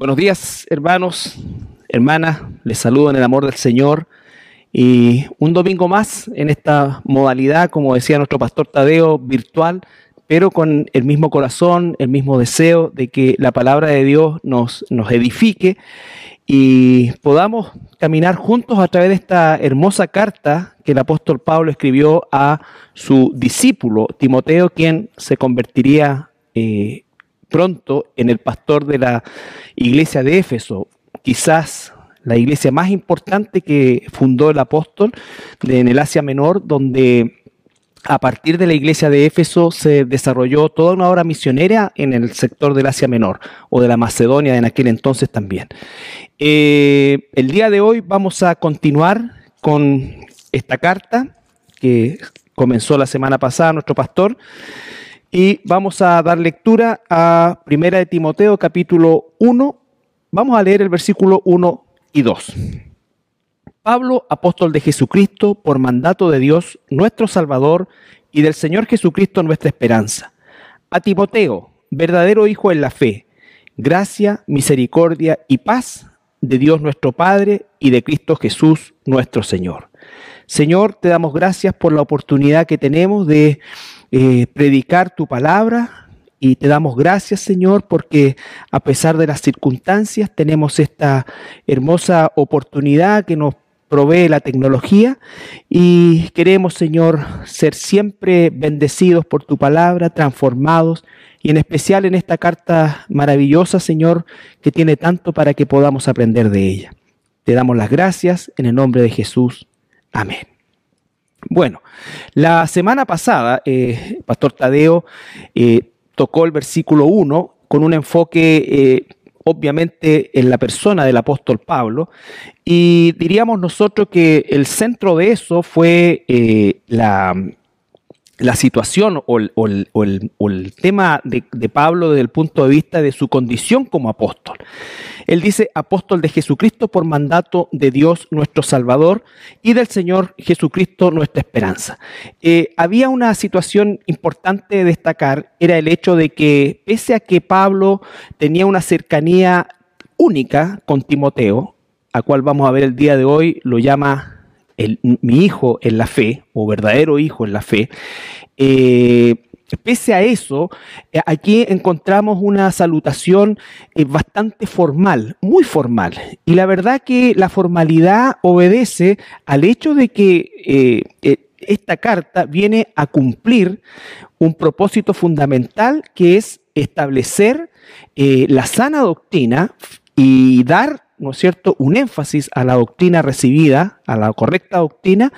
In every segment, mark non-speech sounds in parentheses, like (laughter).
Buenos días, hermanos, hermanas. Les saludo en el amor del Señor. Y un domingo más en esta modalidad, como decía nuestro pastor Tadeo, virtual, pero con el mismo corazón, el mismo deseo de que la palabra de Dios nos, nos edifique y podamos caminar juntos a través de esta hermosa carta que el apóstol Pablo escribió a su discípulo Timoteo, quien se convertiría eh, pronto en el pastor de la iglesia de Éfeso, quizás la iglesia más importante que fundó el apóstol en el Asia Menor, donde a partir de la iglesia de Éfeso se desarrolló toda una obra misionera en el sector del Asia Menor o de la Macedonia en aquel entonces también. Eh, el día de hoy vamos a continuar con esta carta que comenzó la semana pasada nuestro pastor y vamos a dar lectura a Primera de Timoteo capítulo 1. Vamos a leer el versículo 1 y 2. Pablo, apóstol de Jesucristo, por mandato de Dios, nuestro Salvador, y del Señor Jesucristo, nuestra esperanza. A Timoteo, verdadero hijo en la fe, gracia, misericordia y paz de Dios nuestro Padre y de Cristo Jesús, nuestro Señor. Señor, te damos gracias por la oportunidad que tenemos de eh, predicar tu palabra y te damos gracias, Señor, porque a pesar de las circunstancias tenemos esta hermosa oportunidad que nos provee la tecnología y queremos, Señor, ser siempre bendecidos por tu palabra, transformados y en especial en esta carta maravillosa, Señor, que tiene tanto para que podamos aprender de ella. Te damos las gracias en el nombre de Jesús. Amén. Bueno, la semana pasada, eh, Pastor Tadeo eh, tocó el versículo 1 con un enfoque eh, obviamente en la persona del apóstol Pablo y diríamos nosotros que el centro de eso fue la, la situación o el, tema de, Pablo desde el punto de vista de su condición como apóstol. Él dice apóstol de Jesucristo por mandato de Dios nuestro Salvador y del Señor Jesucristo nuestra esperanza. Eh, había una situación importante de destacar, era el hecho de que pese a que Pablo tenía una cercanía única con Timoteo, a cual vamos a ver el día de hoy, lo llama mi hijo en la fe, o verdadero hijo en la fe, eh, pese a eso, eh, aquí encontramos una salutación eh, bastante formal, muy formal. Y la verdad que la formalidad obedece al hecho de que esta carta viene a cumplir un propósito fundamental que es establecer la sana doctrina y dar ¿no es cierto?, un énfasis a la doctrina recibida, a la correcta doctrina,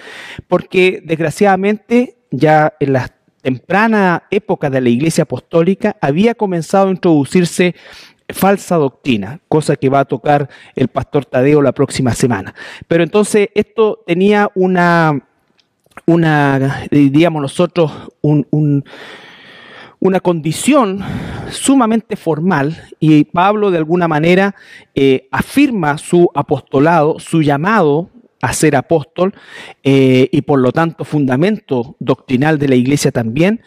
porque desgraciadamente ya en la temprana época de la Iglesia Apostólica había comenzado a introducirse falsa doctrina, cosa que va a tocar el pastor Tadeo la próxima semana. Pero entonces esto tenía una, una diríamos nosotros, un una condición sumamente formal y Pablo de alguna manera eh, afirma su apostolado, su llamado a ser apóstol eh, y por lo tanto fundamento doctrinal de la iglesia también.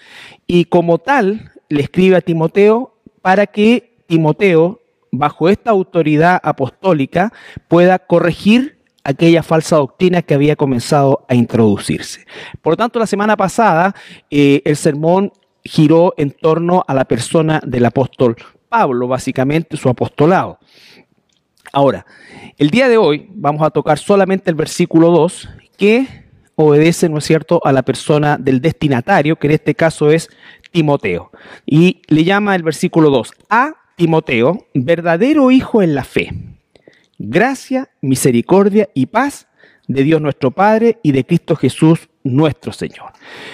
Y como tal le escribe a Timoteo para que Timoteo, bajo esta autoridad apostólica, pueda corregir aquella falsa doctrina que había comenzado a introducirse. Por lo tanto, la semana pasada eh, el sermón giró en torno a la persona del apóstol Pablo, básicamente su apostolado. Ahora, el día de hoy vamos a tocar solamente el versículo 2 que obedece, ¿no es cierto?, a la persona del destinatario, que en este caso es Timoteo. Y le llama el versículo 2 a Timoteo, verdadero hijo en la fe. Gracia, misericordia y paz de Dios nuestro Padre y de Cristo Jesús nuestro Señor.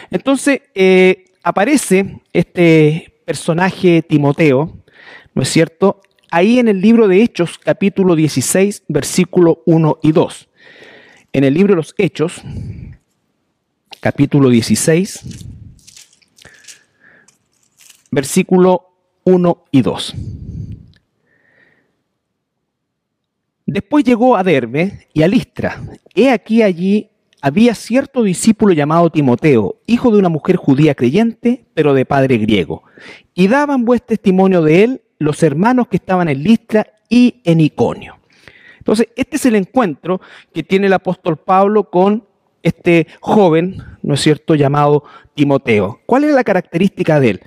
Entonces, eh, aparece este personaje Timoteo, ¿no es cierto? Ahí en el libro de Hechos, capítulo 16, versículo 1 y 2. En el libro de los Hechos, capítulo 16, versículo 1 y 2. Después llegó a Derbe y a Listra. He aquí allí había cierto discípulo llamado Timoteo, hijo de una mujer judía creyente, pero de padre griego. Y daban buen testimonio de él los hermanos que estaban en Listra y en Iconio. Entonces, este es el encuentro que tiene el apóstol Pablo con este joven, ¿no es cierto?, llamado Timoteo. ¿Cuál es la característica de él?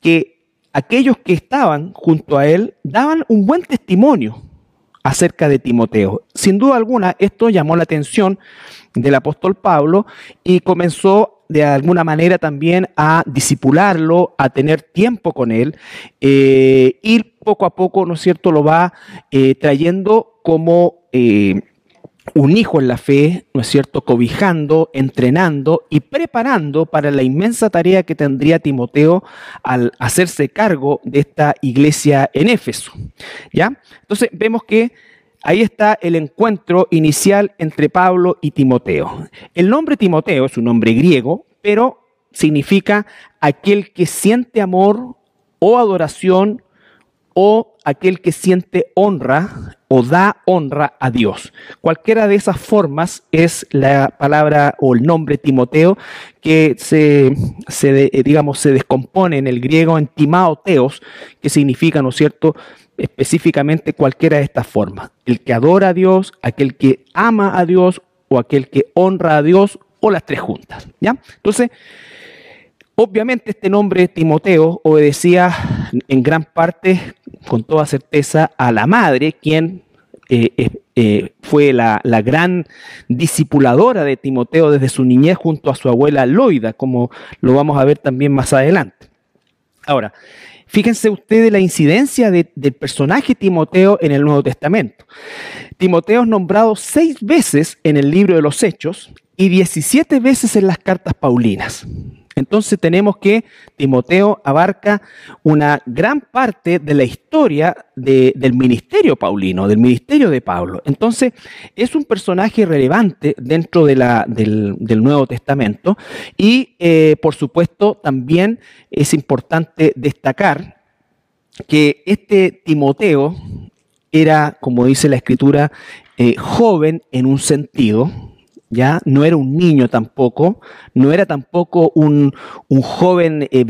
Que aquellos que estaban junto a él daban un buen testimonio acerca de Timoteo. Sin duda alguna, esto llamó la atención del apóstol Pablo y comenzó de alguna manera también a disipularlo, a tener tiempo con él, eh, y poco a poco, ¿no es cierto?, lo va eh, trayendo como eh, un hijo en la fe, ¿no es cierto?, cobijando, entrenando y preparando para la inmensa tarea que tendría Timoteo al hacerse cargo de esta iglesia en Éfeso. ¿Ya? Entonces vemos que ahí está el encuentro inicial entre Pablo y Timoteo. El nombre Timoteo es un nombre griego, pero significa aquel que siente amor o adoración o aquel que siente honra o da honra a Dios. Cualquiera de esas formas es la palabra o el nombre Timoteo que se, eh, digamos, se descompone en el griego en timaoteos, que significa, ¿no es cierto?, específicamente cualquiera de estas formas. El que adora a Dios, aquel que ama a Dios o aquel que honra a Dios o las tres juntas, ¿ya? Entonces, Obviamente este nombre Timoteo obedecía en gran parte, con toda certeza, a la madre, quien eh, eh, fue la, gran discipuladora de Timoteo desde su niñez junto a su abuela Loida, como lo vamos a ver también más adelante. Ahora, fíjense ustedes la incidencia del personaje Timoteo en el Nuevo Testamento. Timoteo es nombrado seis veces en el libro de los Hechos y 17 veces en las cartas Paulinas. Entonces tenemos que Timoteo abarca una gran parte de la historia del ministerio paulino, del ministerio de Pablo. Entonces es un personaje relevante dentro de la, del, Nuevo Testamento y eh, por supuesto también es importante destacar que este Timoteo era, como dice la escritura, eh, joven en un sentido, ¿ya? No era un niño tampoco, no era tampoco un, joven eh,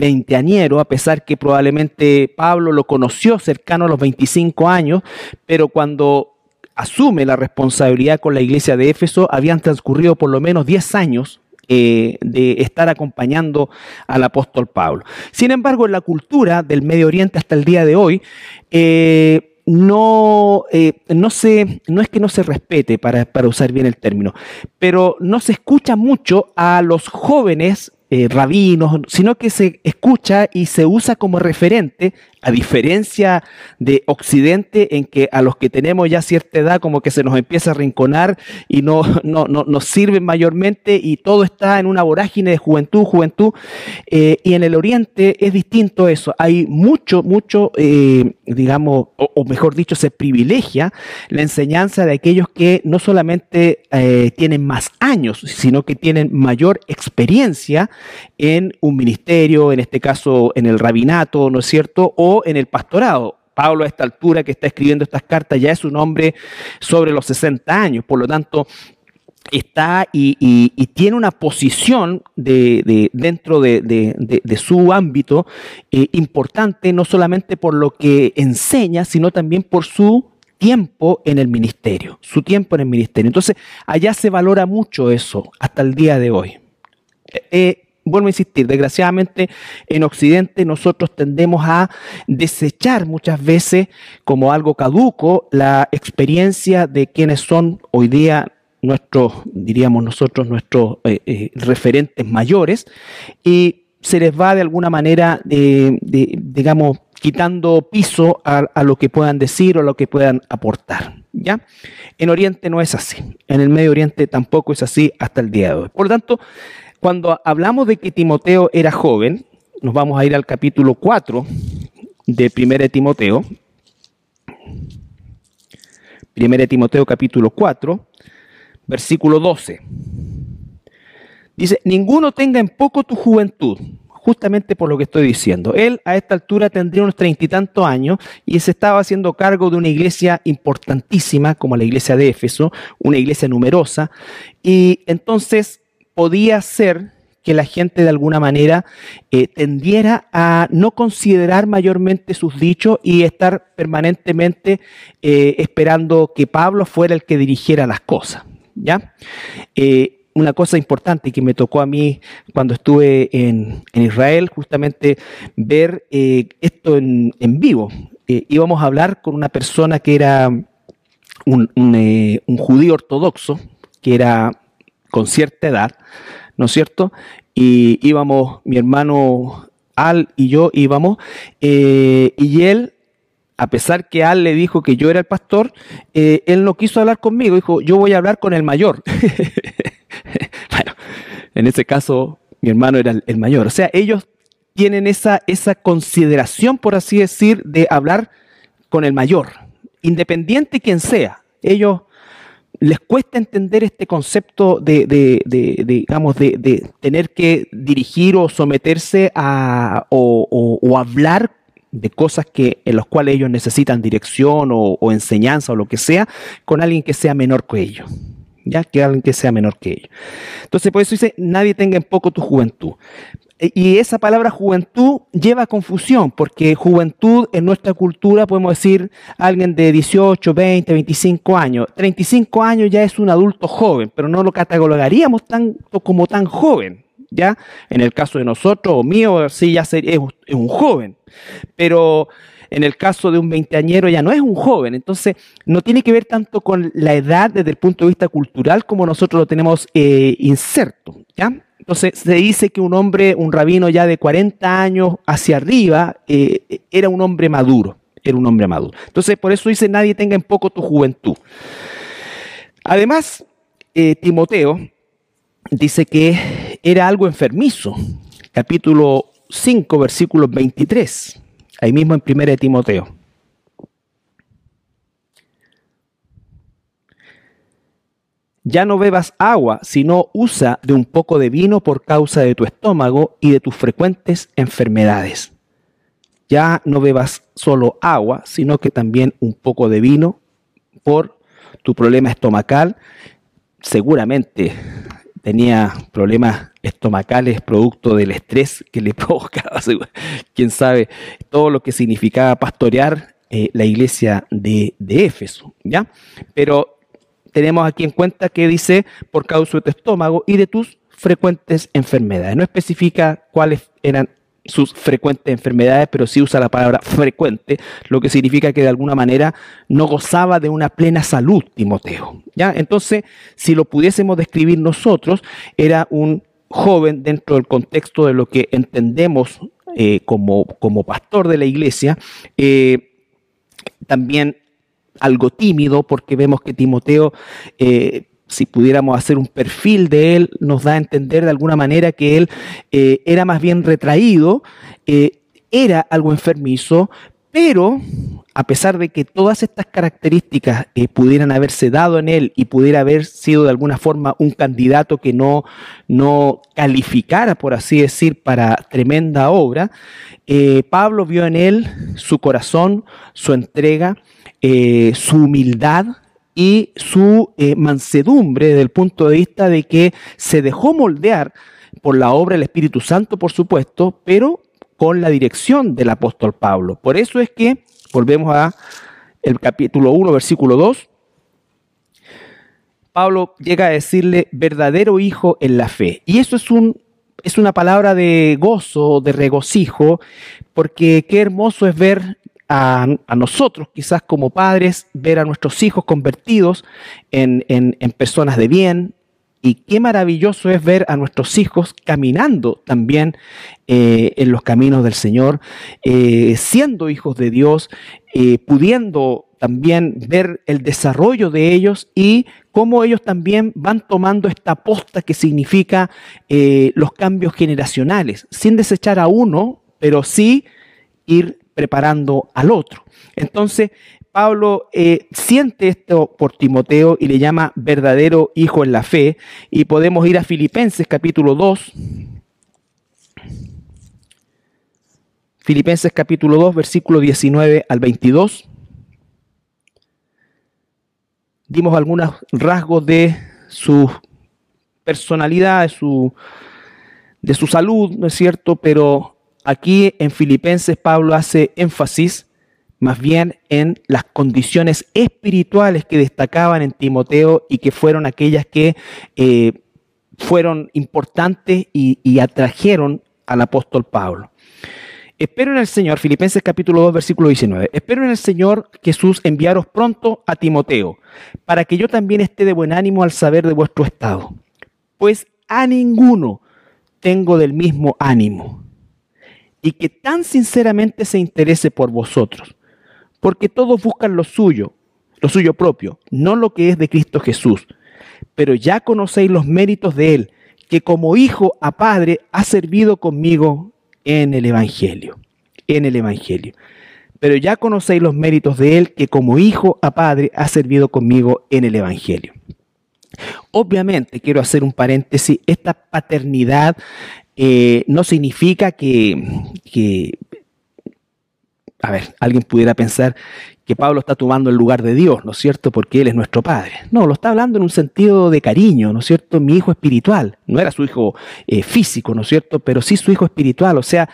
a pesar que probablemente Pablo lo conoció cercano a los 25 años, pero cuando asume la responsabilidad con la iglesia de Éfeso, habían transcurrido por lo menos 10 años eh, de estar acompañando al apóstol Pablo. Sin embargo, en la cultura del Medio Oriente hasta el día de hoy, eh, no, eh, no, no es que no se respete, para, para usar bien el término, pero no se escucha mucho a los jóvenes eh, rabinos, sino que se escucha y se usa como referente, a diferencia de Occidente, en que a los que tenemos ya cierta edad como que se nos empieza a rinconar y no, no, no nos sirven mayormente y todo está en una vorágine de juventud, juventud. Eh, y en el Oriente es distinto eso. Hay mucho, mucho, eh, digamos, o, mejor dicho, se privilegia la enseñanza de aquellos que no solamente tienen más años, sino que tienen mayor experiencia en un ministerio, en este caso en el rabinato, ¿no es cierto? O en el pastorado. Pablo a esta altura que está escribiendo estas cartas ya es un hombre sobre los 60 años, por lo tanto está y, tiene una posición de, dentro de, su ámbito eh, importante, no solamente por lo que enseña, sino también por su tiempo en el ministerio, su tiempo en el ministerio. Entonces, allá se valora mucho eso hasta el día de hoy. Eh, vuelvo a insistir, desgraciadamente en Occidente nosotros tendemos a desechar muchas veces como algo caduco la experiencia de quienes son hoy día nuestros, diríamos nosotros, nuestros eh, eh, referentes mayores y se les va de alguna manera, digamos, quitando piso a, lo que puedan decir o a lo que puedan aportar. ¿ya? En Oriente no es así, en el Medio Oriente tampoco es así hasta el día de hoy. Por lo tanto, cuando hablamos de que Timoteo era joven, nos vamos a ir al capítulo 4 de 1 Timoteo. 1 Timoteo capítulo 4, versículo 12. Dice, ninguno tenga en poco tu juventud, justamente por lo que estoy diciendo. Él a esta altura tendría unos treinta y tantos años y se estaba haciendo cargo de una iglesia importantísima como la iglesia de Éfeso, una iglesia numerosa, y entonces podía ser que la gente de alguna manera eh, tendiera a no considerar mayormente sus dichos y estar permanentemente eh, esperando que Pablo fuera el que dirigiera las cosas. ¿ya? Eh, una cosa importante que me tocó a mí cuando estuve en, Israel, justamente ver esto en, vivo. íbamos a hablar con una persona que era un, un judío ortodoxo, que era con cierta edad, ¿no es cierto? Y íbamos, mi hermano Al y yo íbamos, eh, y él, a pesar que Al le dijo que yo era el pastor, eh, él no quiso hablar conmigo, dijo, yo voy a hablar con el mayor. (laughs) bueno, en ese caso, mi hermano era el, mayor. O sea, ellos tienen esa, esa consideración, por así decir, de hablar con el mayor, independiente quien sea. Ellos les cuesta entender este concepto de, digamos, de, tener que dirigir o someterse a o, hablar de cosas que, en las cuales ellos necesitan dirección o, o, enseñanza o lo que sea, con alguien que sea menor que ellos. ¿Ya? Que alguien que sea menor que ellos. Entonces, por eso dice, nadie tenga en poco tu juventud. Eh, y esa palabra juventud lleva confusión, porque juventud en nuestra cultura podemos decir alguien de 18, 20, 25 años. 35 años ya es un adulto joven, pero no lo catalogaríamos tanto como tan joven. ¿ya? En el caso de nosotros o mío, sí, ya es, un joven. Pero en el caso de un veinteañero ya no es un joven, entonces no tiene que ver tanto con la edad desde el punto de vista cultural como nosotros lo tenemos eh, inserto, ¿ya? Entonces se dice que un hombre, un rabino ya de 40 años hacia arriba, eh, era un hombre maduro, era un hombre maduro. Entonces por eso dice nadie tenga en poco tu juventud. Además, eh, Timoteo dice que era algo enfermizo, capítulo 5, versículo 23, ahí mismo en 1 Timoteo. Ya no bebas agua, sino usa de un poco de vino por causa de tu estómago y de tus frecuentes enfermedades. Ya no bebas solo agua, sino que también un poco de vino por tu problema estomacal. Seguramente tenía problemas estomacales producto del estrés que le (laughs) provocaba, quién sabe, todo lo que significaba pastorear eh, la iglesia de, de Éfeso, ¿ya? Pero tenemos aquí en cuenta que dice por causa de tu estómago y de tus frecuentes enfermedades. No especifica cuáles eran sus frecuentes enfermedades, pero sí usa la palabra frecuente, lo que significa que de alguna manera no gozaba de una plena salud, Timoteo. ¿ya? Entonces, si lo pudiésemos describir nosotros, era un joven dentro del contexto de lo que entendemos eh, como, como pastor de la iglesia, eh, también algo tímido, porque vemos que Timoteo, eh, si pudiéramos hacer un perfil de él, nos da a entender de alguna manera que él eh, era más bien retraído, eh, era algo enfermizo, pero a pesar de que todas estas características pudieran haberse dado en él y pudiera haber sido de alguna forma un candidato que no, no calificara, por así decir, para tremenda obra, Pablo vio en él su corazón, su entrega, eh, su humildad y su eh, mansedumbre desde el punto de vista de que se dejó moldear por la obra del Espíritu Santo, por supuesto, pero con la dirección del apóstol Pablo. Por eso es que, volvemos a el capítulo 1, versículo 2, Pablo llega a decirle verdadero hijo en la fe. Y eso es, un, es una palabra de gozo, de regocijo, porque qué hermoso es ver a, nosotros, quizás como padres, ver a nuestros hijos convertidos en, personas de bien, y qué maravilloso es ver a nuestros hijos caminando también eh, en los caminos del Señor, eh, siendo hijos de Dios, eh, pudiendo también ver el desarrollo de ellos y cómo ellos también van tomando esta posta que significa los cambios generacionales, sin desechar a uno, pero sí ir preparando al otro. Entonces, Pablo eh, siente esto por Timoteo y le llama verdadero hijo en la fe. Y podemos ir a Filipenses capítulo 2. Filipenses capítulo 2, versículo 19 al 22. Dimos algunos rasgos de su personalidad, de su, de su salud, ¿no es cierto? Pero aquí en Filipenses Pablo hace énfasis más bien en las condiciones espirituales que destacaban en Timoteo y que fueron aquellas que eh, fueron importantes y, y atrajeron al apóstol Pablo. Espero en el Señor, Filipenses capítulo 2, versículo 19. Espero en el Señor Jesús enviaros pronto a Timoteo, para que yo también esté de buen ánimo al saber de vuestro estado. Pues a ninguno tengo del mismo ánimo, y que tan sinceramente se interese por vosotros, porque todos buscan lo suyo, lo suyo propio, no lo que es de Cristo Jesús. Pero ya conocéis los méritos de Él, que como hijo a padre ha servido conmigo en el Evangelio, en el Evangelio. Pero ya conocéis los méritos de Él, que como hijo a padre ha servido conmigo en el Evangelio. Obviamente, quiero hacer un paréntesis, esta paternidad eh, no significa que, que, a ver, alguien pudiera pensar que Pablo está tomando el lugar de Dios, ¿no es cierto? Porque Él es nuestro Padre. No, lo está hablando en un sentido de cariño, ¿no es cierto? Mi hijo espiritual. No era su hijo eh, físico, ¿no es cierto? Pero sí su hijo espiritual. O sea,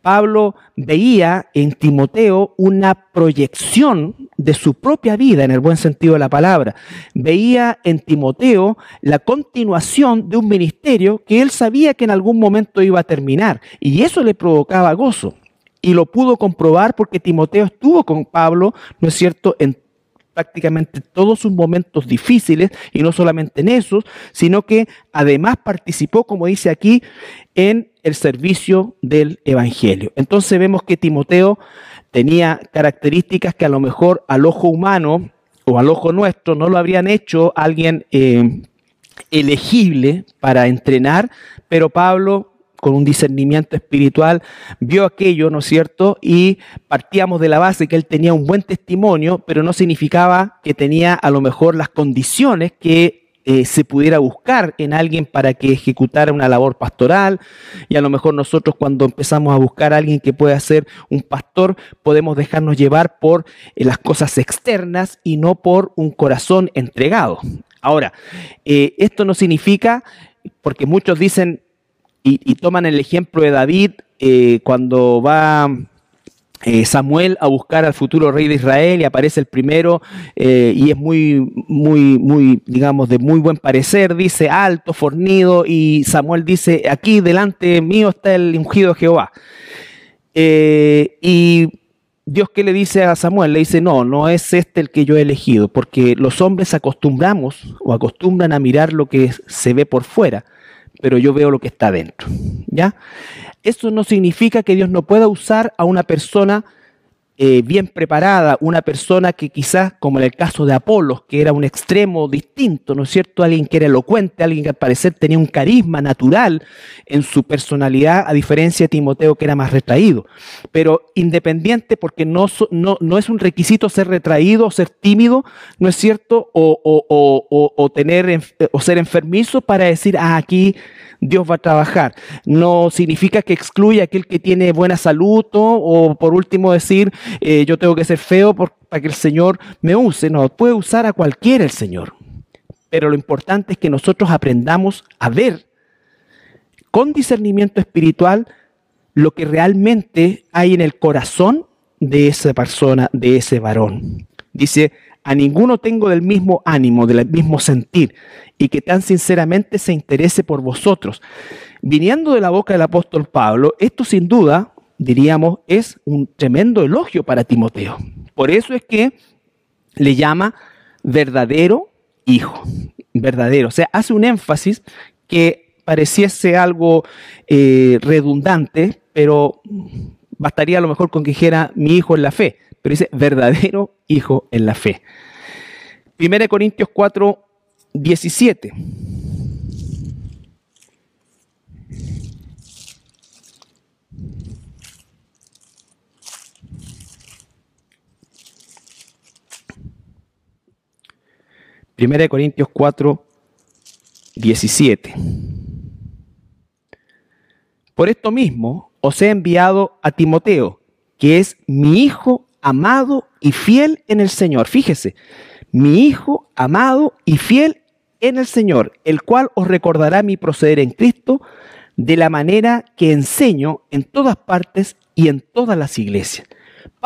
Pablo veía en Timoteo una proyección de su propia vida, en el buen sentido de la palabra. Veía en Timoteo la continuación de un ministerio que él sabía que en algún momento iba a terminar. Y eso le provocaba gozo y lo pudo comprobar porque Timoteo estuvo con Pablo, ¿no es cierto?, en prácticamente todos sus momentos difíciles y no solamente en esos, sino que además participó, como dice aquí, en el servicio del Evangelio. Entonces vemos que Timoteo tenía características que a lo mejor al ojo humano o al ojo nuestro no lo habrían hecho alguien eh, elegible para entrenar, pero Pablo con un discernimiento espiritual, vio aquello, ¿no es cierto? Y partíamos de la base que él tenía un buen testimonio, pero no significaba que tenía a lo mejor las condiciones que eh, se pudiera buscar en alguien para que ejecutara una labor pastoral. Y a lo mejor nosotros cuando empezamos a buscar a alguien que pueda ser un pastor, podemos dejarnos llevar por eh, las cosas externas y no por un corazón entregado. Ahora, eh, esto no significa, porque muchos dicen, y, toman el ejemplo de David eh, cuando va eh, Samuel a buscar al futuro rey de Israel y aparece el primero eh, y es muy, muy, muy, digamos, de muy buen parecer, dice alto, fornido y Samuel dice, aquí delante mío está el ungido Jehová. y Dios qué le dice a Samuel? Le dice, no, no es este el que yo he elegido, porque los hombres acostumbramos o acostumbran a mirar lo que se ve por fuera pero yo veo lo que está dentro. ¿Ya? Eso no significa que Dios no pueda usar a una persona eh, bien preparada, una persona que quizás, como en el caso de Apolos, que era un extremo distinto, ¿no es cierto? Alguien que era elocuente, alguien que al parecer tenía un carisma natural en su personalidad, a diferencia de Timoteo, que era más retraído. Pero independiente, porque no, no, no es un requisito ser retraído o ser tímido, ¿no es cierto? O, o, o, tener, o ser enfermizo para decir, ah, aquí Dios va a trabajar. No significa que excluya aquel que tiene buena salud o por último decir eh, yo tengo que ser feo para que el Señor me use. No, puede usar a cualquiera el Señor. Pero lo importante es que nosotros aprendamos a ver con discernimiento espiritual lo que realmente hay en el corazón de esa persona, de ese varón. Dice, a ninguno tengo del mismo ánimo, del mismo sentir, y que tan sinceramente se interese por vosotros. Viniendo de la boca del apóstol Pablo, esto sin duda, diríamos, es un tremendo elogio para Timoteo. Por eso es que le llama verdadero hijo, verdadero. O sea, hace un énfasis que pareciese algo eh, redundante, pero bastaría a lo mejor con que dijera mi hijo en la fe pero dice verdadero hijo en la fe. 1 Corintios 4, 17. Primera de Corintios 4, 17. Por esto mismo os he enviado a Timoteo, que es mi hijo amado y fiel en el Señor. Fíjese, mi Hijo amado y fiel en el Señor, el cual os recordará mi proceder en Cristo, de la manera que enseño en todas partes y en todas las iglesias.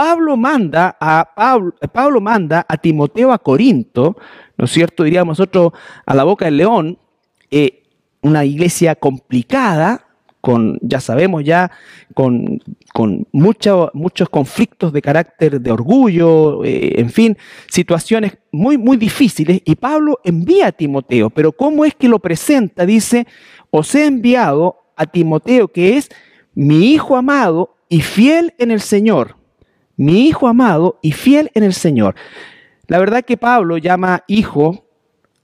Pablo manda a Pablo, manda a Timoteo a Corinto, ¿no es cierto? Diríamos nosotros a la boca del león, eh, una iglesia complicada, con, ya sabemos ya, con, con muchos conflictos de carácter de orgullo, eh, en fin, situaciones muy, muy difíciles. Y Pablo envía a Timoteo, pero ¿cómo es que lo presenta? Dice, os he enviado a Timoteo, que es mi hijo amado y fiel en el Señor. Mi hijo amado y fiel en el Señor. La verdad que Pablo llama hijo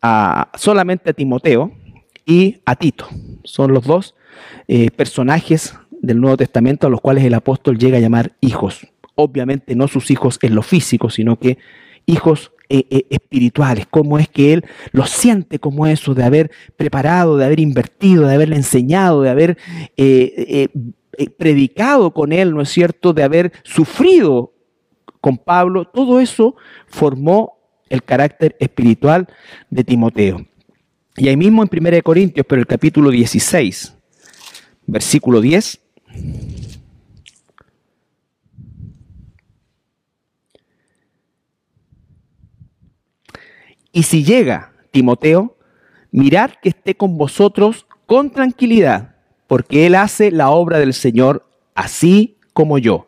a, solamente a Timoteo y a Tito. Son los dos eh, personajes del Nuevo Testamento a los cuales el apóstol llega a llamar hijos. Obviamente no sus hijos en lo físico, sino que hijos eh, eh, espirituales, cómo es que él lo siente como eso, de haber preparado, de haber invertido, de haberle enseñado, de haber predicado con él, ¿no es cierto?, de haber sufrido con Pablo, todo eso formó el carácter espiritual de Timoteo. Y ahí mismo en 1 Corintios, pero el capítulo 16, versículo 10. Y si llega Timoteo, mirad que esté con vosotros con tranquilidad, porque él hace la obra del Señor así como yo.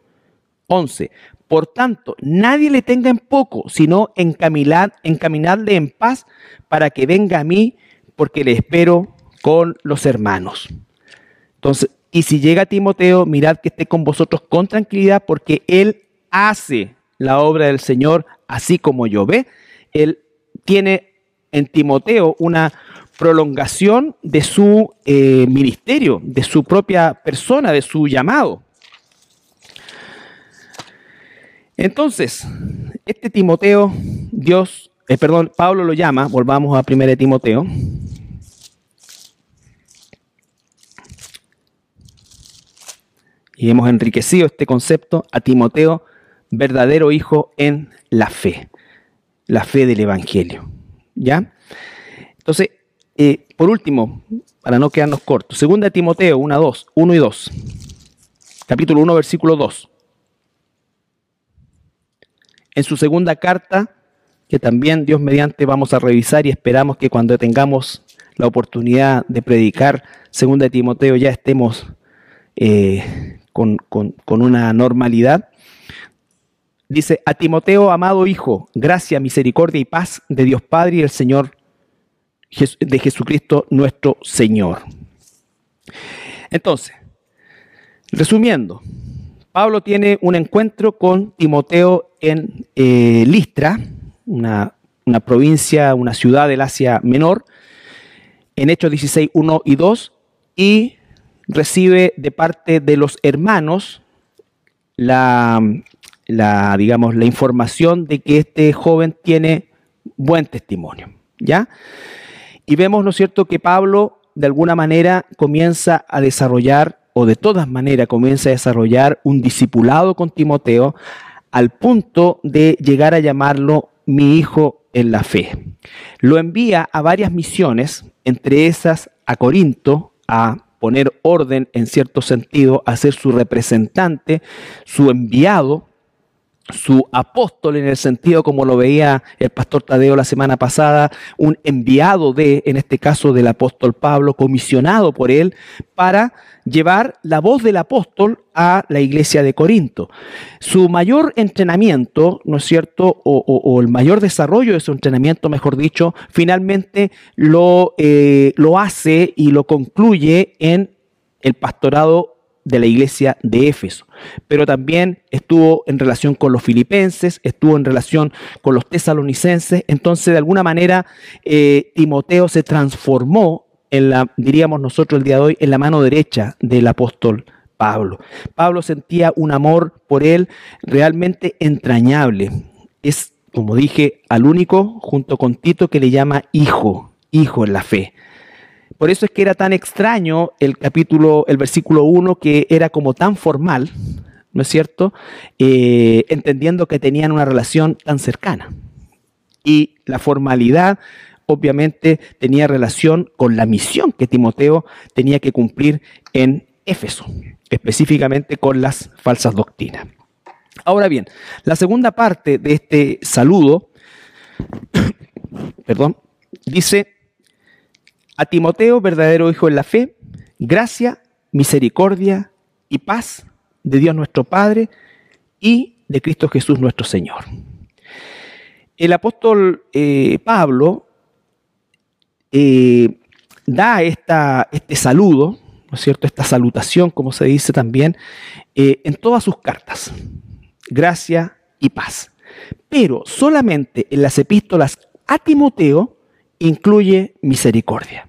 11. Por tanto, nadie le tenga en poco, sino encaminad, encaminadle en paz para que venga a mí, porque le espero con los hermanos. Entonces, y si llega Timoteo, mirad que esté con vosotros con tranquilidad, porque él hace la obra del Señor así como yo. ¿Ve? Él tiene en Timoteo una prolongación de su eh, ministerio, de su propia persona, de su llamado. Entonces, este Timoteo, Dios, eh, perdón, Pablo lo llama, volvamos a 1 Timoteo, y hemos enriquecido este concepto a Timoteo, verdadero hijo en la fe, la fe del Evangelio. ¿Ya? Entonces, eh, por último, para no quedarnos cortos, segunda Timoteo 1, 2, 1 y 2, capítulo 1, versículo 2. En su segunda carta, que también Dios mediante vamos a revisar y esperamos que cuando tengamos la oportunidad de predicar segunda Timoteo ya estemos eh, con, una normalidad. Dice, a Timoteo, amado Hijo, gracia, misericordia y paz de Dios Padre y el Señor, de Jesucristo nuestro Señor. Entonces, resumiendo, Pablo tiene un encuentro con Timoteo en eh, Listra, una, una, provincia, una ciudad del Asia Menor, en Hechos 16, 1 y 2, y recibe de parte de los hermanos la, la, digamos, la información de que este joven tiene buen testimonio, ¿ya? Y vemos, ¿no es cierto?, que Pablo de alguna manera comienza a desarrollar, o de todas maneras comienza a desarrollar un discipulado con Timoteo al punto de llegar a llamarlo mi hijo en la fe. Lo envía a varias misiones, entre esas a Corinto, a poner orden en cierto sentido, a ser su representante, su enviado, su apóstol en el sentido como lo veía el pastor Tadeo la semana pasada, un enviado de, en este caso del apóstol Pablo, comisionado por él para llevar la voz del apóstol a la iglesia de Corinto. Su mayor entrenamiento, ¿no es cierto?, o, el mayor desarrollo de su entrenamiento, mejor dicho, finalmente lo, eh, lo hace y lo concluye en el pastorado de la iglesia de Éfeso, pero también estuvo en relación con los filipenses, estuvo en relación con los tesalonicenses, entonces de alguna manera eh, Timoteo se transformó en la, diríamos nosotros el día de hoy, en la mano derecha del apóstol Pablo. Pablo sentía un amor por él realmente entrañable. Es, como dije, al único, junto con Tito, que le llama hijo, hijo en la fe. Por eso es que era tan extraño el capítulo, el versículo 1, que era como tan formal, ¿no es cierto? Eh, entendiendo que tenían una relación tan cercana. Y la formalidad obviamente tenía relación con la misión que Timoteo tenía que cumplir en Éfeso, específicamente con las falsas doctrinas. Ahora bien, la segunda parte de este saludo, (coughs) perdón, dice a Timoteo, verdadero hijo en la fe, gracia, misericordia y paz de Dios nuestro Padre y de Cristo Jesús nuestro Señor. El apóstol eh, Pablo eh, da esta, este saludo, ¿no es cierto? Esta salutación, como se dice también, eh, en todas sus cartas. Gracia y paz. Pero solamente en las epístolas a Timoteo incluye misericordia.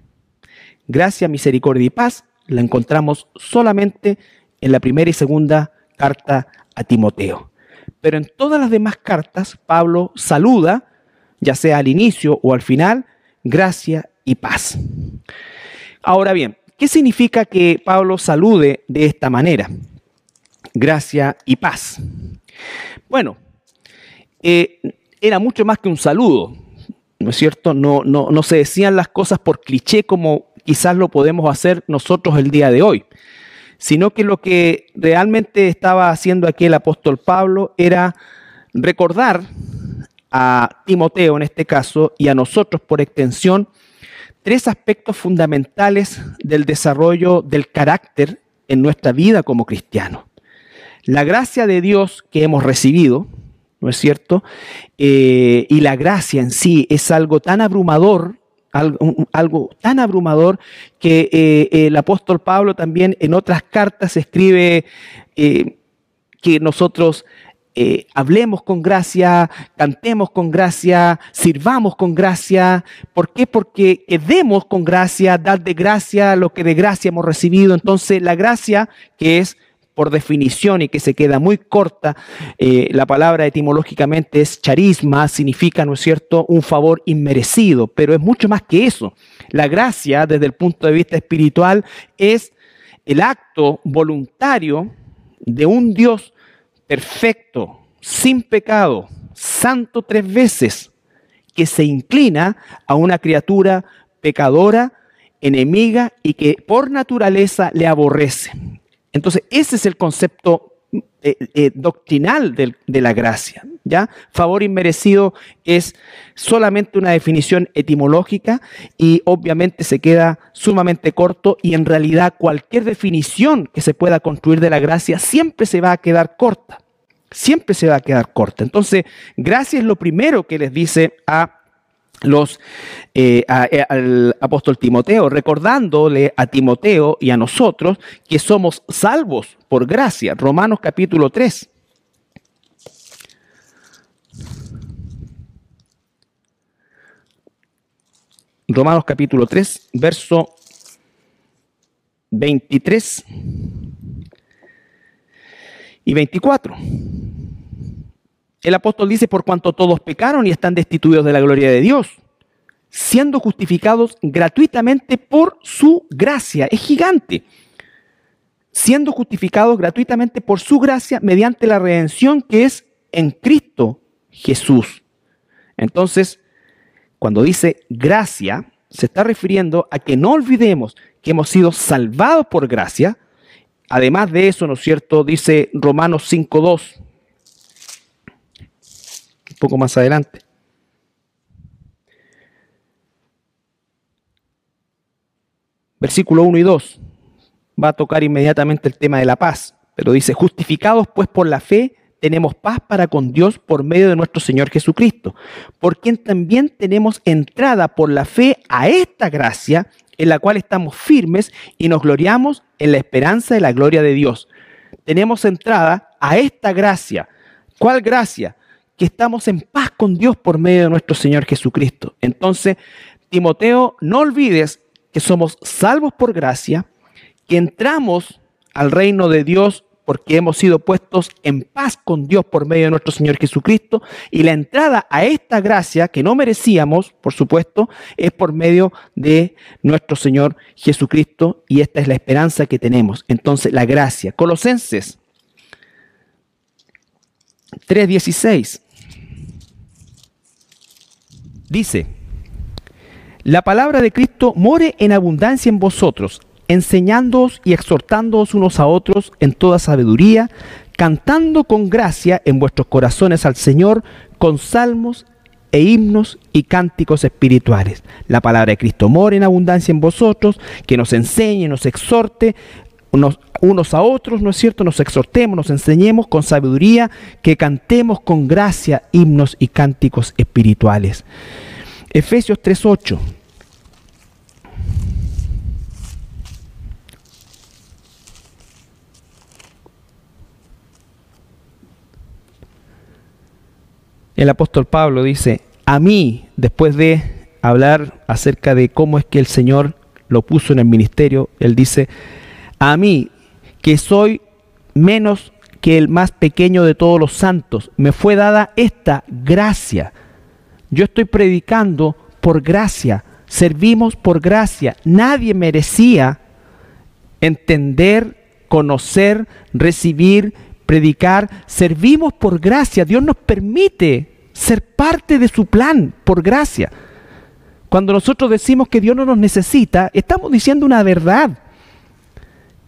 Gracia, misericordia y paz la encontramos solamente en la primera y segunda carta a Timoteo. Pero en todas las demás cartas, Pablo saluda, ya sea al inicio o al final, gracia y paz. Ahora bien, ¿qué significa que Pablo salude de esta manera? Gracia y paz. Bueno, eh, era mucho más que un saludo, ¿no es cierto? No, no, no se decían las cosas por cliché como quizás lo podemos hacer nosotros el día de hoy, sino que lo que realmente estaba haciendo aquí el apóstol Pablo era recordar a Timoteo en este caso y a nosotros por extensión tres aspectos fundamentales del desarrollo del carácter en nuestra vida como cristianos. La gracia de Dios que hemos recibido, ¿no es cierto? Eh, y la gracia en sí es algo tan abrumador, algo, tan abrumador que eh, el apóstol Pablo también en otras cartas escribe eh, que nosotros hablemos con gracia, cantemos con gracia, sirvamos con gracia. ¿Por qué? Porque demos con gracia, dar de gracia lo que de gracia hemos recibido. Entonces la gracia que es por definición y que se queda muy corta, eh, la palabra etimológicamente es charisma, significa, ¿no es cierto?, un favor inmerecido, pero es mucho más que eso. La gracia, desde el punto de vista espiritual, es el acto voluntario de un Dios perfecto, sin pecado, santo tres veces, que se inclina a una criatura pecadora, enemiga y que por naturaleza le aborrece. Entonces, ese es el concepto eh, eh, doctrinal de, la gracia. ¿ya? Favor inmerecido es solamente una definición etimológica y obviamente se queda sumamente corto y en realidad cualquier definición que se pueda construir de la gracia siempre se va a quedar corta. Siempre se va a quedar corta. Entonces, gracia es lo primero que les dice a los, eh, eh, al apóstol Timoteo, recordándole a Timoteo y a nosotros que somos salvos por gracia. Romanos capítulo 3. Romanos capítulo 3, verso 23 y 24. El apóstol dice, por cuanto todos pecaron y están destituidos de la gloria de Dios, siendo justificados gratuitamente por su gracia. Es gigante. Siendo justificados gratuitamente por su gracia mediante la redención que es en Cristo Jesús. Entonces, cuando dice gracia, se está refiriendo a que no olvidemos que hemos sido salvados por gracia. Además de eso, ¿no es cierto? Dice Romanos 5.2 poco más adelante. Versículo 1 y 2 va a tocar inmediatamente el tema de la paz, pero dice, justificados pues por la fe, tenemos paz para con Dios por medio de nuestro Señor Jesucristo, por quien también tenemos entrada por la fe a esta gracia en la cual estamos firmes y nos gloriamos en la esperanza de la gloria de Dios. Tenemos entrada a esta gracia. ¿Cuál gracia? Que estamos en paz con Dios por medio de nuestro Señor Jesucristo. Entonces, Timoteo, no olvides que somos salvos por gracia, que entramos al reino de Dios porque hemos sido puestos en paz con Dios por medio de nuestro Señor Jesucristo, y la entrada a esta gracia que no merecíamos, por supuesto, es por medio de nuestro Señor Jesucristo, y esta es la esperanza que tenemos. Entonces, la gracia. Colosenses 3:16. Dice, la palabra de Cristo more en abundancia en vosotros, enseñándoos y exhortándoos unos a otros en toda sabiduría, cantando con gracia en vuestros corazones al Señor con salmos e himnos y cánticos espirituales. La palabra de Cristo more en abundancia en vosotros, que nos enseñe, nos exhorte unos, a otros, ¿no es cierto? Nos exhortemos, nos enseñemos con sabiduría, que cantemos con gracia himnos y cánticos espirituales. Efesios 3.8. El apóstol Pablo dice, a mí, después de hablar acerca de cómo es que el Señor lo puso en el ministerio, él dice, a mí, que soy menos que el más pequeño de todos los santos, me fue dada esta gracia. Yo estoy predicando por gracia, servimos por gracia. Nadie merecía entender, conocer, recibir, predicar. Servimos por gracia. Dios nos permite ser parte de su plan por gracia. Cuando nosotros decimos que Dios no nos necesita, estamos diciendo una verdad.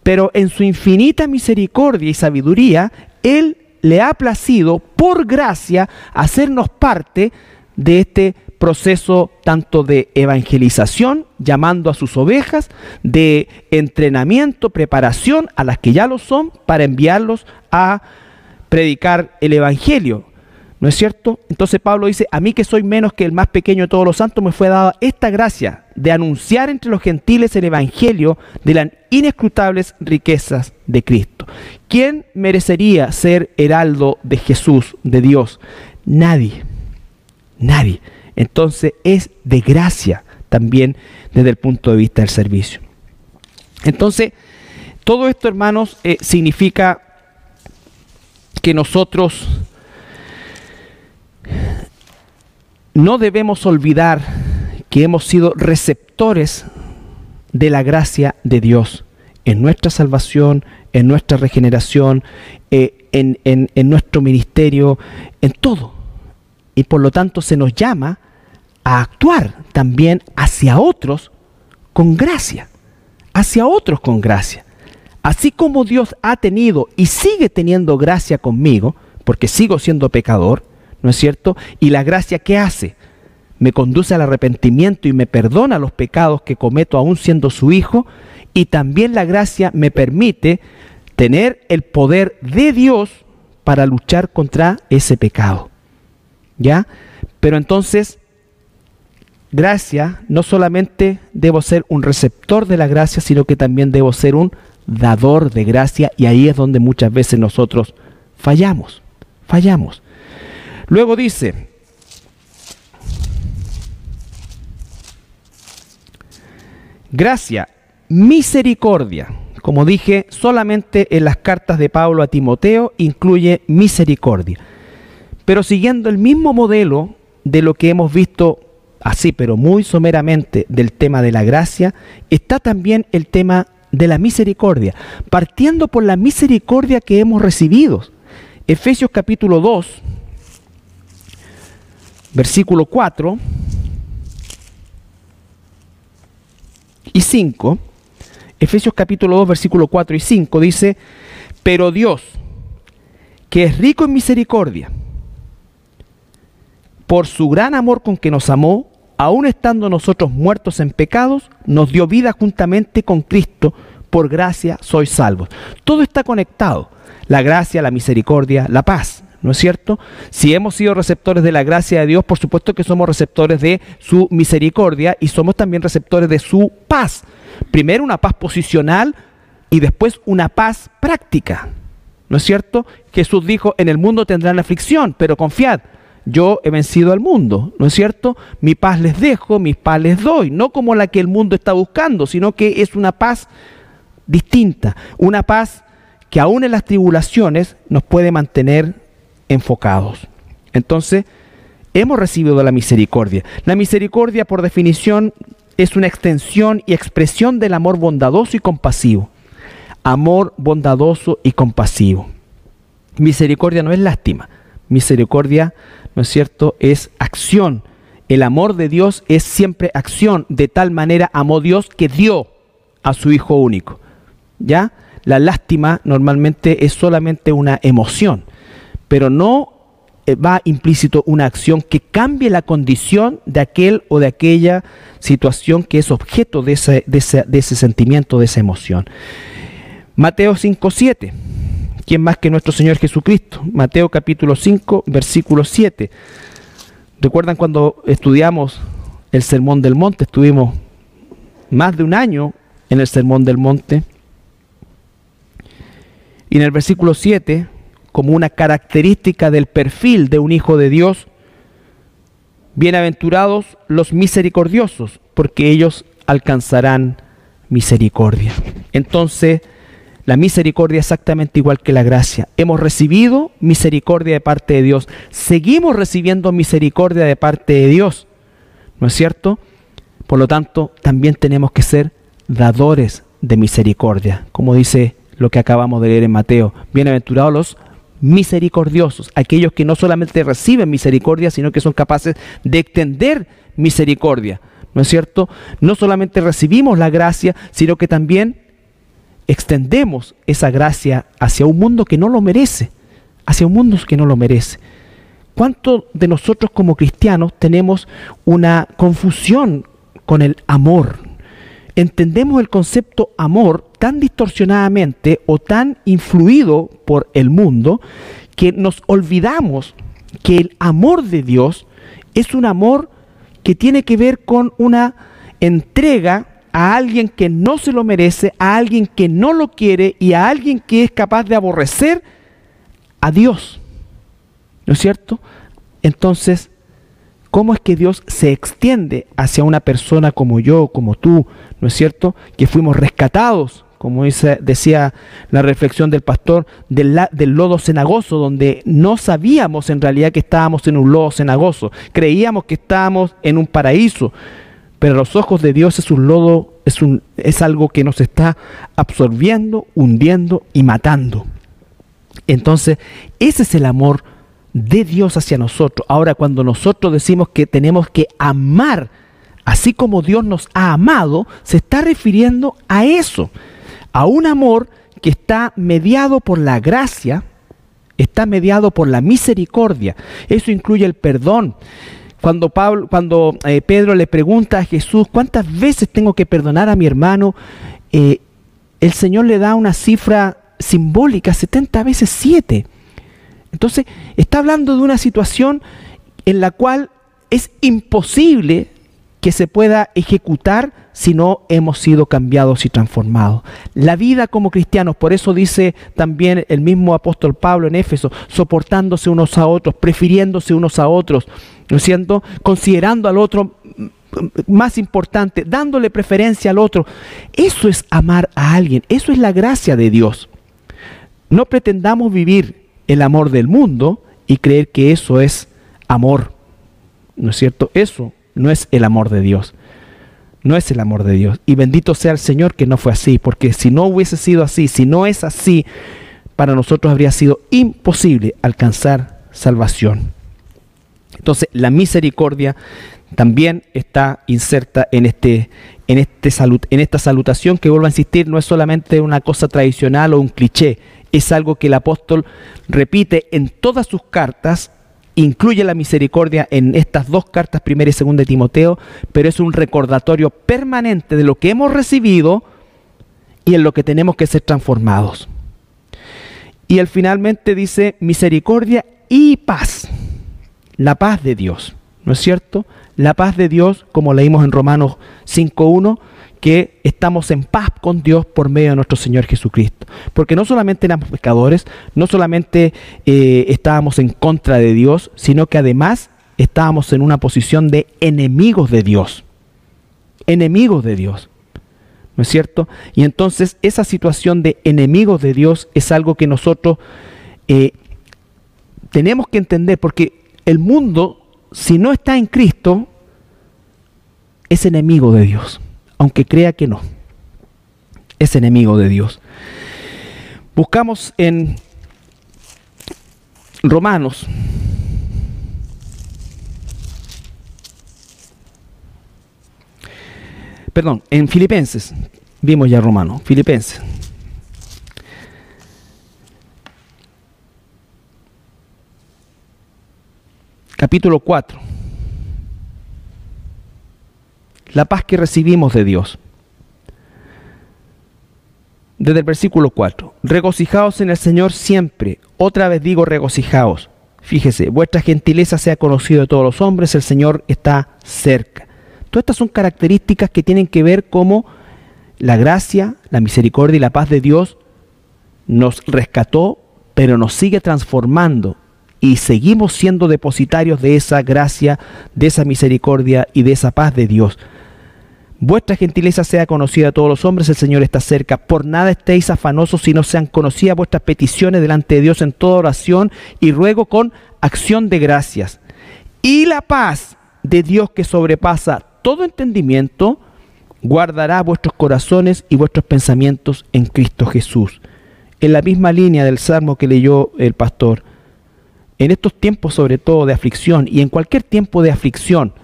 Pero en su infinita misericordia y sabiduría, Él le ha placido por gracia hacernos parte de este proceso tanto de evangelización, llamando a sus ovejas, de entrenamiento, preparación a las que ya lo son, para enviarlos a predicar el Evangelio. ¿No es cierto? Entonces Pablo dice, a mí que soy menos que el más pequeño de todos los santos, me fue dada esta gracia de anunciar entre los gentiles el Evangelio de las inescrutables riquezas de Cristo. ¿Quién merecería ser heraldo de Jesús, de Dios? Nadie. Nadie. Entonces es de gracia también desde el punto de vista del servicio. Entonces, todo esto, hermanos, eh, significa que nosotros no debemos olvidar que hemos sido receptores de la gracia de Dios en nuestra salvación, en nuestra regeneración, eh, en, en nuestro ministerio, en todo. Y por lo tanto se nos llama a actuar también hacia otros con gracia, hacia otros con gracia. Así como Dios ha tenido y sigue teniendo gracia conmigo, porque sigo siendo pecador, ¿no es cierto? Y la gracia que hace me conduce al arrepentimiento y me perdona los pecados que cometo aún siendo su hijo, y también la gracia me permite tener el poder de Dios para luchar contra ese pecado. ¿Ya? Pero entonces, gracia, no solamente debo ser un receptor de la gracia, sino que también debo ser un dador de gracia, y ahí es donde muchas veces nosotros fallamos, fallamos. Luego dice, gracia, misericordia. Como dije, solamente en las cartas de Pablo a Timoteo incluye misericordia. Pero siguiendo el mismo modelo de lo que hemos visto así, pero muy someramente del tema de la gracia, está también el tema de la misericordia, partiendo por la misericordia que hemos recibido. Efesios capítulo 2, versículo 4 y 5, Efesios capítulo 2, versículo 4 y 5 dice, pero Dios, que es rico en misericordia, por su gran amor con que nos amó, aun estando nosotros muertos en pecados, nos dio vida juntamente con Cristo, por gracia sois salvos. Todo está conectado, la gracia, la misericordia, la paz. ¿No es cierto? Si hemos sido receptores de la gracia de Dios, por supuesto que somos receptores de su misericordia y somos también receptores de su paz. Primero una paz posicional y después una paz práctica. ¿No es cierto? Jesús dijo, en el mundo tendrán aflicción, pero confiad, yo he vencido al mundo, ¿no es cierto? Mi paz les dejo, mi paz les doy, no como la que el mundo está buscando, sino que es una paz distinta, una paz que aún en las tribulaciones nos puede mantener enfocados. Entonces, hemos recibido la misericordia. La misericordia, por definición, es una extensión y expresión del amor bondadoso y compasivo. Amor bondadoso y compasivo. Misericordia no es lástima. Misericordia, ¿no es cierto?, es acción, El amor de Dios es siempre acción, de tal manera amó Dios que dio a su Hijo único. ¿Ya? La lástima normalmente es solamente una emoción, pero no eh, va implícito una acción que cambie la condición de aquel o de aquella situación que es objeto de ese, de ese, sentimiento, de esa emoción. Mateo 5.7. ¿Quién más que nuestro Señor Jesucristo? Mateo capítulo 5, versículo 7. ¿Recuerdan cuando estudiamos el Sermón del Monte? Estuvimos más de un año en el Sermón del Monte. Y en el versículo 7, como una característica del perfil de un hijo de Dios, bienaventurados los misericordiosos, porque ellos alcanzarán misericordia. Entonces, la misericordia es exactamente igual que la gracia. Hemos recibido misericordia de parte de Dios. Seguimos recibiendo misericordia de parte de Dios. ¿No es cierto? Por lo tanto, también tenemos que ser dadores de misericordia, como dice lo que acabamos de leer en Mateo. Bienaventurados los misericordiosos, aquellos que no solamente reciben misericordia, sino que son capaces de extender misericordia. ¿No es cierto? No solamente recibimos la gracia, sino que también extendemos esa gracia hacia un mundo que no lo merece, hacia un mundo que no lo merece. ¿Cuántos de nosotros como cristianos tenemos una confusión con el amor? Entendemos el concepto amor tan distorsionadamente o tan influido por el mundo que nos olvidamos que el amor de Dios es un amor que tiene que ver con una entrega a alguien que no se lo merece, a alguien que no lo quiere y a alguien que es capaz de aborrecer a Dios. ¿No es cierto? Entonces, ¿cómo es que Dios se extiende hacia una persona como yo, como tú, ¿no es cierto? Que fuimos rescatados, como decía la reflexión del pastor, del, lodo cenagoso, donde no sabíamos en realidad que estábamos en un lodo cenagoso, creíamos que estábamos en un paraíso, pero a los ojos de Dios es un lodo, es, es algo que nos está absorbiendo, hundiendo y matando. Entonces, ese es el amor de Dios hacia nosotros. Ahora, cuando nosotros decimos que tenemos que amar, así como Dios nos ha amado, se está refiriendo a eso, a un amor que está mediado por la gracia, está mediado por la misericordia. Eso incluye el perdón. Cuando, Pablo, cuando eh, Pedro le pregunta a Jesús, ¿cuántas veces tengo que perdonar a mi hermano? Eh, el Señor le da una cifra simbólica, 70 veces 7. Entonces, está hablando de una situación en la cual es imposible que se pueda ejecutar si no hemos sido cambiados y transformados. La vida como cristianos, por eso dice también el mismo apóstol Pablo en Éfeso, soportándose unos a otros, prefiriéndose unos a otros, ¿no es cierto? Considerando al otro más importante, dándole preferencia al otro. Eso es amar a alguien, eso es la gracia de Dios. No pretendamos vivir el amor del mundo y creer que eso es amor. ¿No es cierto? Eso no es el amor de Dios. No es el amor de Dios. Y bendito sea el Señor que no fue así, porque si no hubiese sido así, si no es así, para nosotros habría sido imposible alcanzar salvación. Entonces, la misericordia también está inserta en, este, en, este en esta salutación que, vuelvo a insistir, no es solamente una cosa tradicional o un cliché, es algo que el apóstol repite en todas sus cartas, incluye la misericordia en estas dos cartas, primera y segunda de Timoteo, pero es un recordatorio permanente de lo que hemos recibido y en lo que tenemos que ser transformados. Y él finalmente dice misericordia y paz la paz de Dios, ¿no es cierto? La paz de Dios, como leímos en Romanos 5.1, que estamos en paz con Dios por medio de nuestro Señor Jesucristo. Porque no solamente éramos pecadores, no solamente eh, estábamos en contra de Dios, sino que además estábamos en una posición de enemigos de Dios. Enemigos de Dios. ¿No es cierto? Y entonces esa situación de enemigos de Dios es algo que nosotros eh, tenemos que entender, porque el mundo, si no está en Cristo, es enemigo de Dios, aunque crea que no. Es enemigo de Dios. Buscamos en Romanos perdón, en Filipenses, vimos ya Romano, Filipenses. Capítulo 4. La paz que recibimos de Dios. Desde el versículo 4. Regocijaos en el Señor siempre. Otra vez digo regocijaos. Fíjese, vuestra gentileza sea conocida de todos los hombres, el Señor está cerca. Todas estas son características que tienen que ver cómo la gracia, la misericordia y la paz de Dios nos rescató, pero nos sigue transformando y seguimos siendo depositarios de esa gracia, de esa misericordia y de esa paz de Dios. Vuestra gentileza sea conocida a todos los hombres, el Señor está cerca. Por nada estéis afanosos, sino sean conocidas vuestras peticiones delante de Dios en toda oración y ruego con acción de gracias. Y la paz de Dios que sobrepasa todo entendimiento, guardará vuestros corazones y vuestros pensamientos en Cristo Jesús. En la misma línea del salmo que leyó el pastor, en estos tiempos sobre todo de aflicción y en cualquier tiempo de aflicción,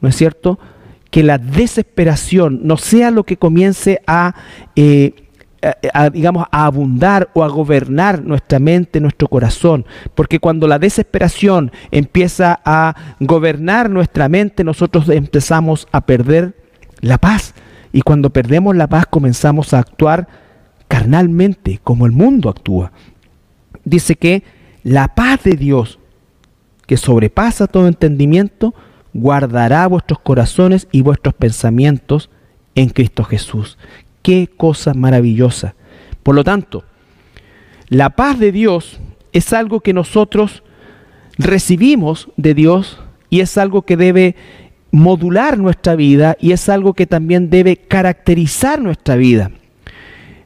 ¿no es cierto? Que la desesperación no sea lo que comience a, eh, digamos, a abundar o a gobernar nuestra mente, nuestro corazón. Porque cuando la desesperación empieza a gobernar nuestra mente, nosotros empezamos a perder la paz. Y cuando perdemos la paz comenzamos a actuar carnalmente, como el mundo actúa. Dice que la paz de Dios, que sobrepasa todo entendimiento, guardará vuestros corazones y vuestros pensamientos en Cristo Jesús. Qué cosa maravillosa. Por lo tanto, la paz de Dios es algo que nosotros recibimos de Dios y es algo que debe modular nuestra vida y es algo que también debe caracterizar nuestra vida.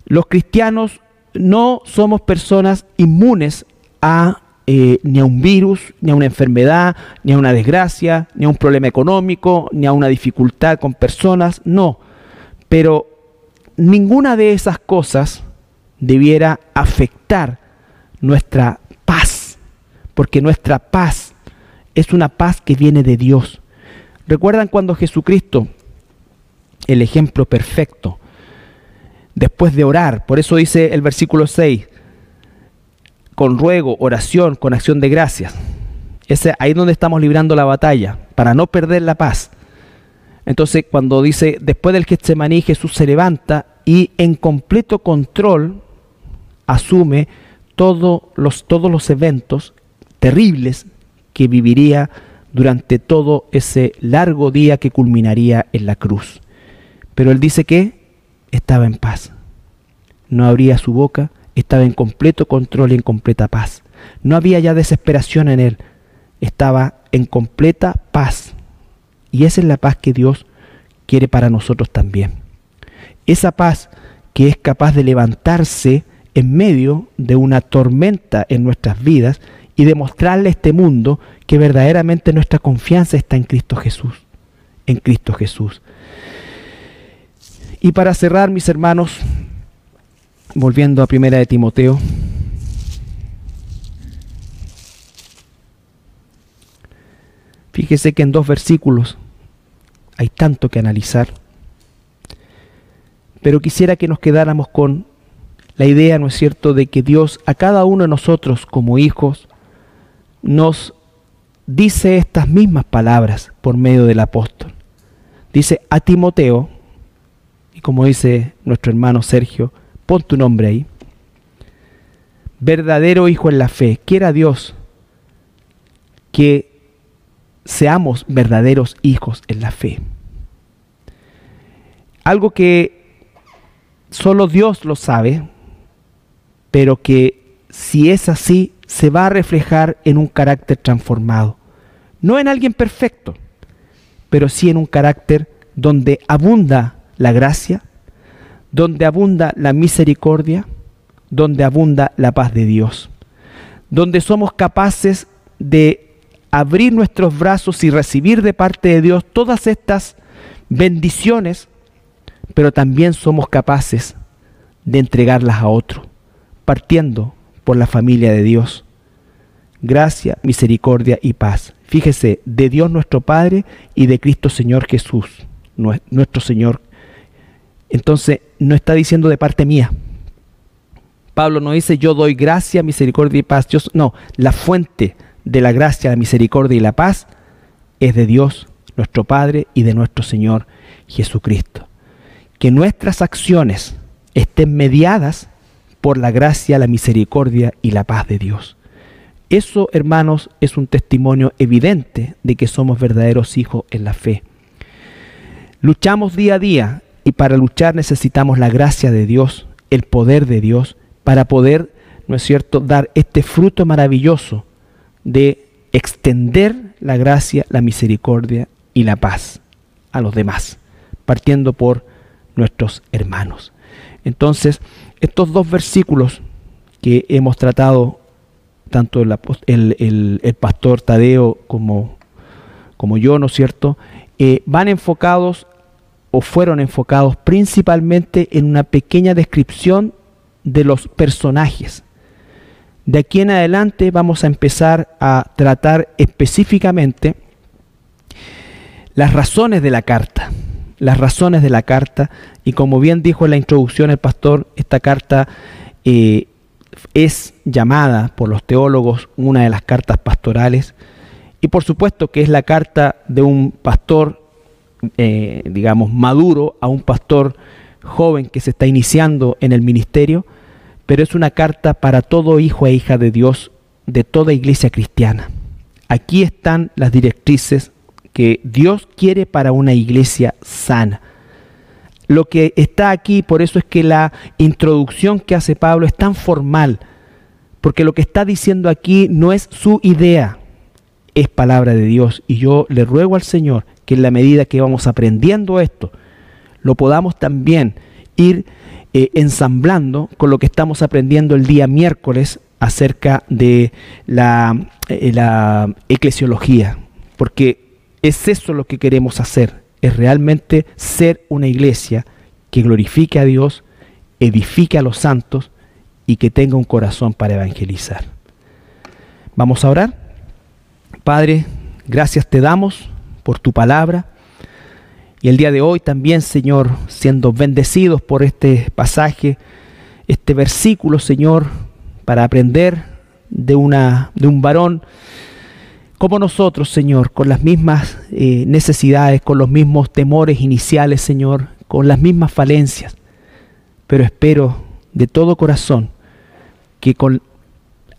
Los cristianos no somos personas inmunes a eh, ni a un virus, ni a una enfermedad, ni a una desgracia, ni a un problema económico, ni a una dificultad con personas, no. Pero ninguna de esas cosas debiera afectar nuestra paz, porque nuestra paz es una paz que viene de Dios. ¿Recuerdan cuando Jesucristo, el ejemplo perfecto, después de orar, por eso dice el versículo 6, con ruego, oración, con acción de gracias. Ese, ahí es donde estamos librando la batalla, para no perder la paz. Entonces, cuando dice, después del Getsemaní, Jesús se levanta y en completo control asume los, todos los eventos terribles que viviría durante todo ese largo día que culminaría en la cruz. Pero él dice que estaba en paz. No abría su boca, estaba en completo control y en completa paz. No había ya desesperación en él, estaba en completa paz. Y esa es la paz que Dios quiere para nosotros también. Esa paz que es capaz de levantarse en medio de una tormenta en nuestras vidas y demostrarle a este mundo que verdaderamente nuestra confianza está en Cristo Jesús. En Cristo Jesús. Y para cerrar, mis hermanos, volviendo a primera de Timoteo. Fíjese que en dos versículos hay tanto que analizar, pero quisiera que nos quedáramos con la idea, ¿no es cierto?, de que Dios a cada uno de nosotros como hijos nos dice estas mismas palabras por medio del apóstol. Dice a Timoteo, y como dice nuestro hermano Sergio, pon tu nombre ahí. Verdadero hijo en la fe. Quiera Dios que seamos verdaderos hijos en la fe. Algo que solo Dios lo sabe, pero que si es así, se va a reflejar en un carácter transformado. No en alguien perfecto, pero sí en un carácter donde abunda la gracia, donde abunda la misericordia, donde abunda la paz de Dios, donde somos capaces de abrir nuestros brazos y recibir de parte de Dios todas estas bendiciones, pero también somos capaces de entregarlas a otro, partiendo por la familia de Dios. Gracia, misericordia y paz. Fíjese, de Dios nuestro Padre y de Cristo Señor Jesús, nuestro Señor Entonces, no está diciendo de parte mía. Pablo no dice yo doy gracia, misericordia y paz. no, la fuente de la gracia, la misericordia y la paz es de Dios, nuestro Padre y de nuestro Señor Jesucristo. Que nuestras acciones estén mediadas por la gracia, la misericordia y la paz de Dios. Eso, hermanos, es un testimonio evidente de que somos verdaderos hijos en la fe. Luchamos día a día y para luchar necesitamos la gracia de Dios, el poder de Dios, para poder, ¿no es cierto?, dar este fruto maravilloso de extender la gracia, la misericordia y la paz a los demás, partiendo por nuestros hermanos. Entonces, estos dos versículos que hemos tratado, tanto el, pastor Tadeo como, como yo, ¿no es cierto?, eh, van enfocados o fueron enfocados principalmente en una pequeña descripción de los personajes. De aquí en adelante vamos a empezar a tratar específicamente las razones de la carta, las razones de la carta, y como bien dijo en la introducción el pastor, esta carta eh, es llamada por los teólogos una de las cartas pastorales, y por supuesto que es la carta de un pastor, eh, digamos, maduro a un pastor joven que se está iniciando en el ministerio, pero es una carta para todo hijo e hija de Dios de toda iglesia cristiana. Aquí están las directrices que Dios quiere para una iglesia sana. Lo que está aquí, por eso es que la introducción que hace Pablo es tan formal, porque lo que está diciendo aquí no es su idea, es palabra de Dios. Y yo le ruego al Señor que en la medida que vamos aprendiendo esto, lo podamos también ir eh, ensamblando con lo que estamos aprendiendo el día miércoles acerca de la, eh, la eclesiología, porque es eso lo que queremos hacer, es realmente ser una iglesia que glorifique a Dios, edifique a los santos y que tenga un corazón para evangelizar. Vamos a orar. Padre, gracias te damos por tu palabra. Y el día de hoy también, Señor, siendo bendecidos por este pasaje, este versículo, Señor, para aprender de, una, de un varón como nosotros, Señor, con las mismas eh, necesidades, con los mismos temores iniciales, Señor, con las mismas falencias. Pero espero de todo corazón que con,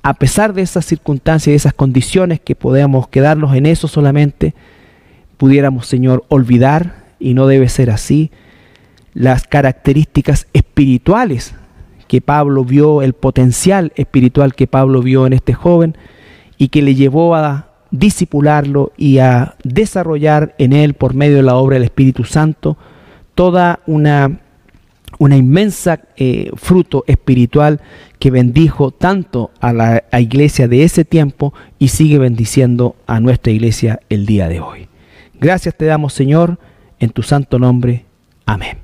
a pesar de esas circunstancias y esas condiciones que podamos quedarnos en eso solamente, pudiéramos, Señor, olvidar y no debe ser así, las características espirituales que Pablo vio, el potencial espiritual que Pablo vio en este joven y que le llevó a disipularlo y a desarrollar en él por medio de la obra del Espíritu Santo toda una, una inmensa eh, fruto espiritual que bendijo tanto a la iglesia de ese tiempo y sigue bendiciendo a nuestra iglesia el día de hoy. Gracias te damos Señor en tu santo nombre. Amén.